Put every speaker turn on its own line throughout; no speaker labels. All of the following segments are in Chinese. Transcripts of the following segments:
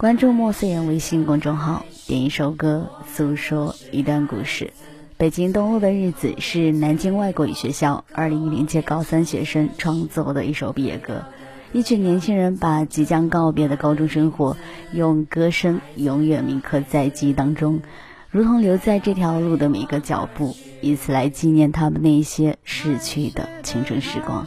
关注莫思言微信公众号，点一首歌，诉说一段故事。北京东路的日子是南京外国语学校二零一零届高三学生创作的一首毕业歌。一群年轻人把即将告别的高中生活，用歌声永远铭刻在记忆当中，如同留在这条路的每个脚步，以此来纪念他们那些逝去的青春时光。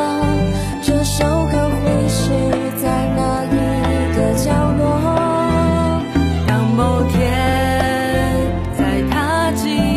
在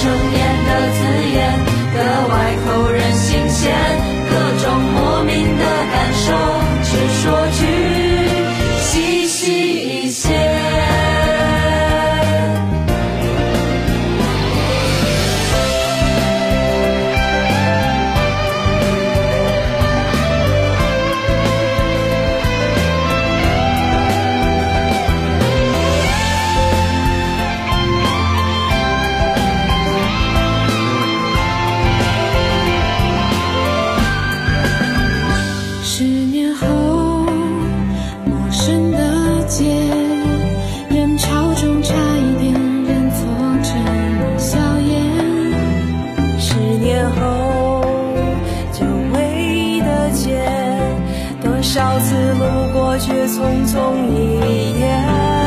成年的字眼，格外扣路过却匆匆一眼。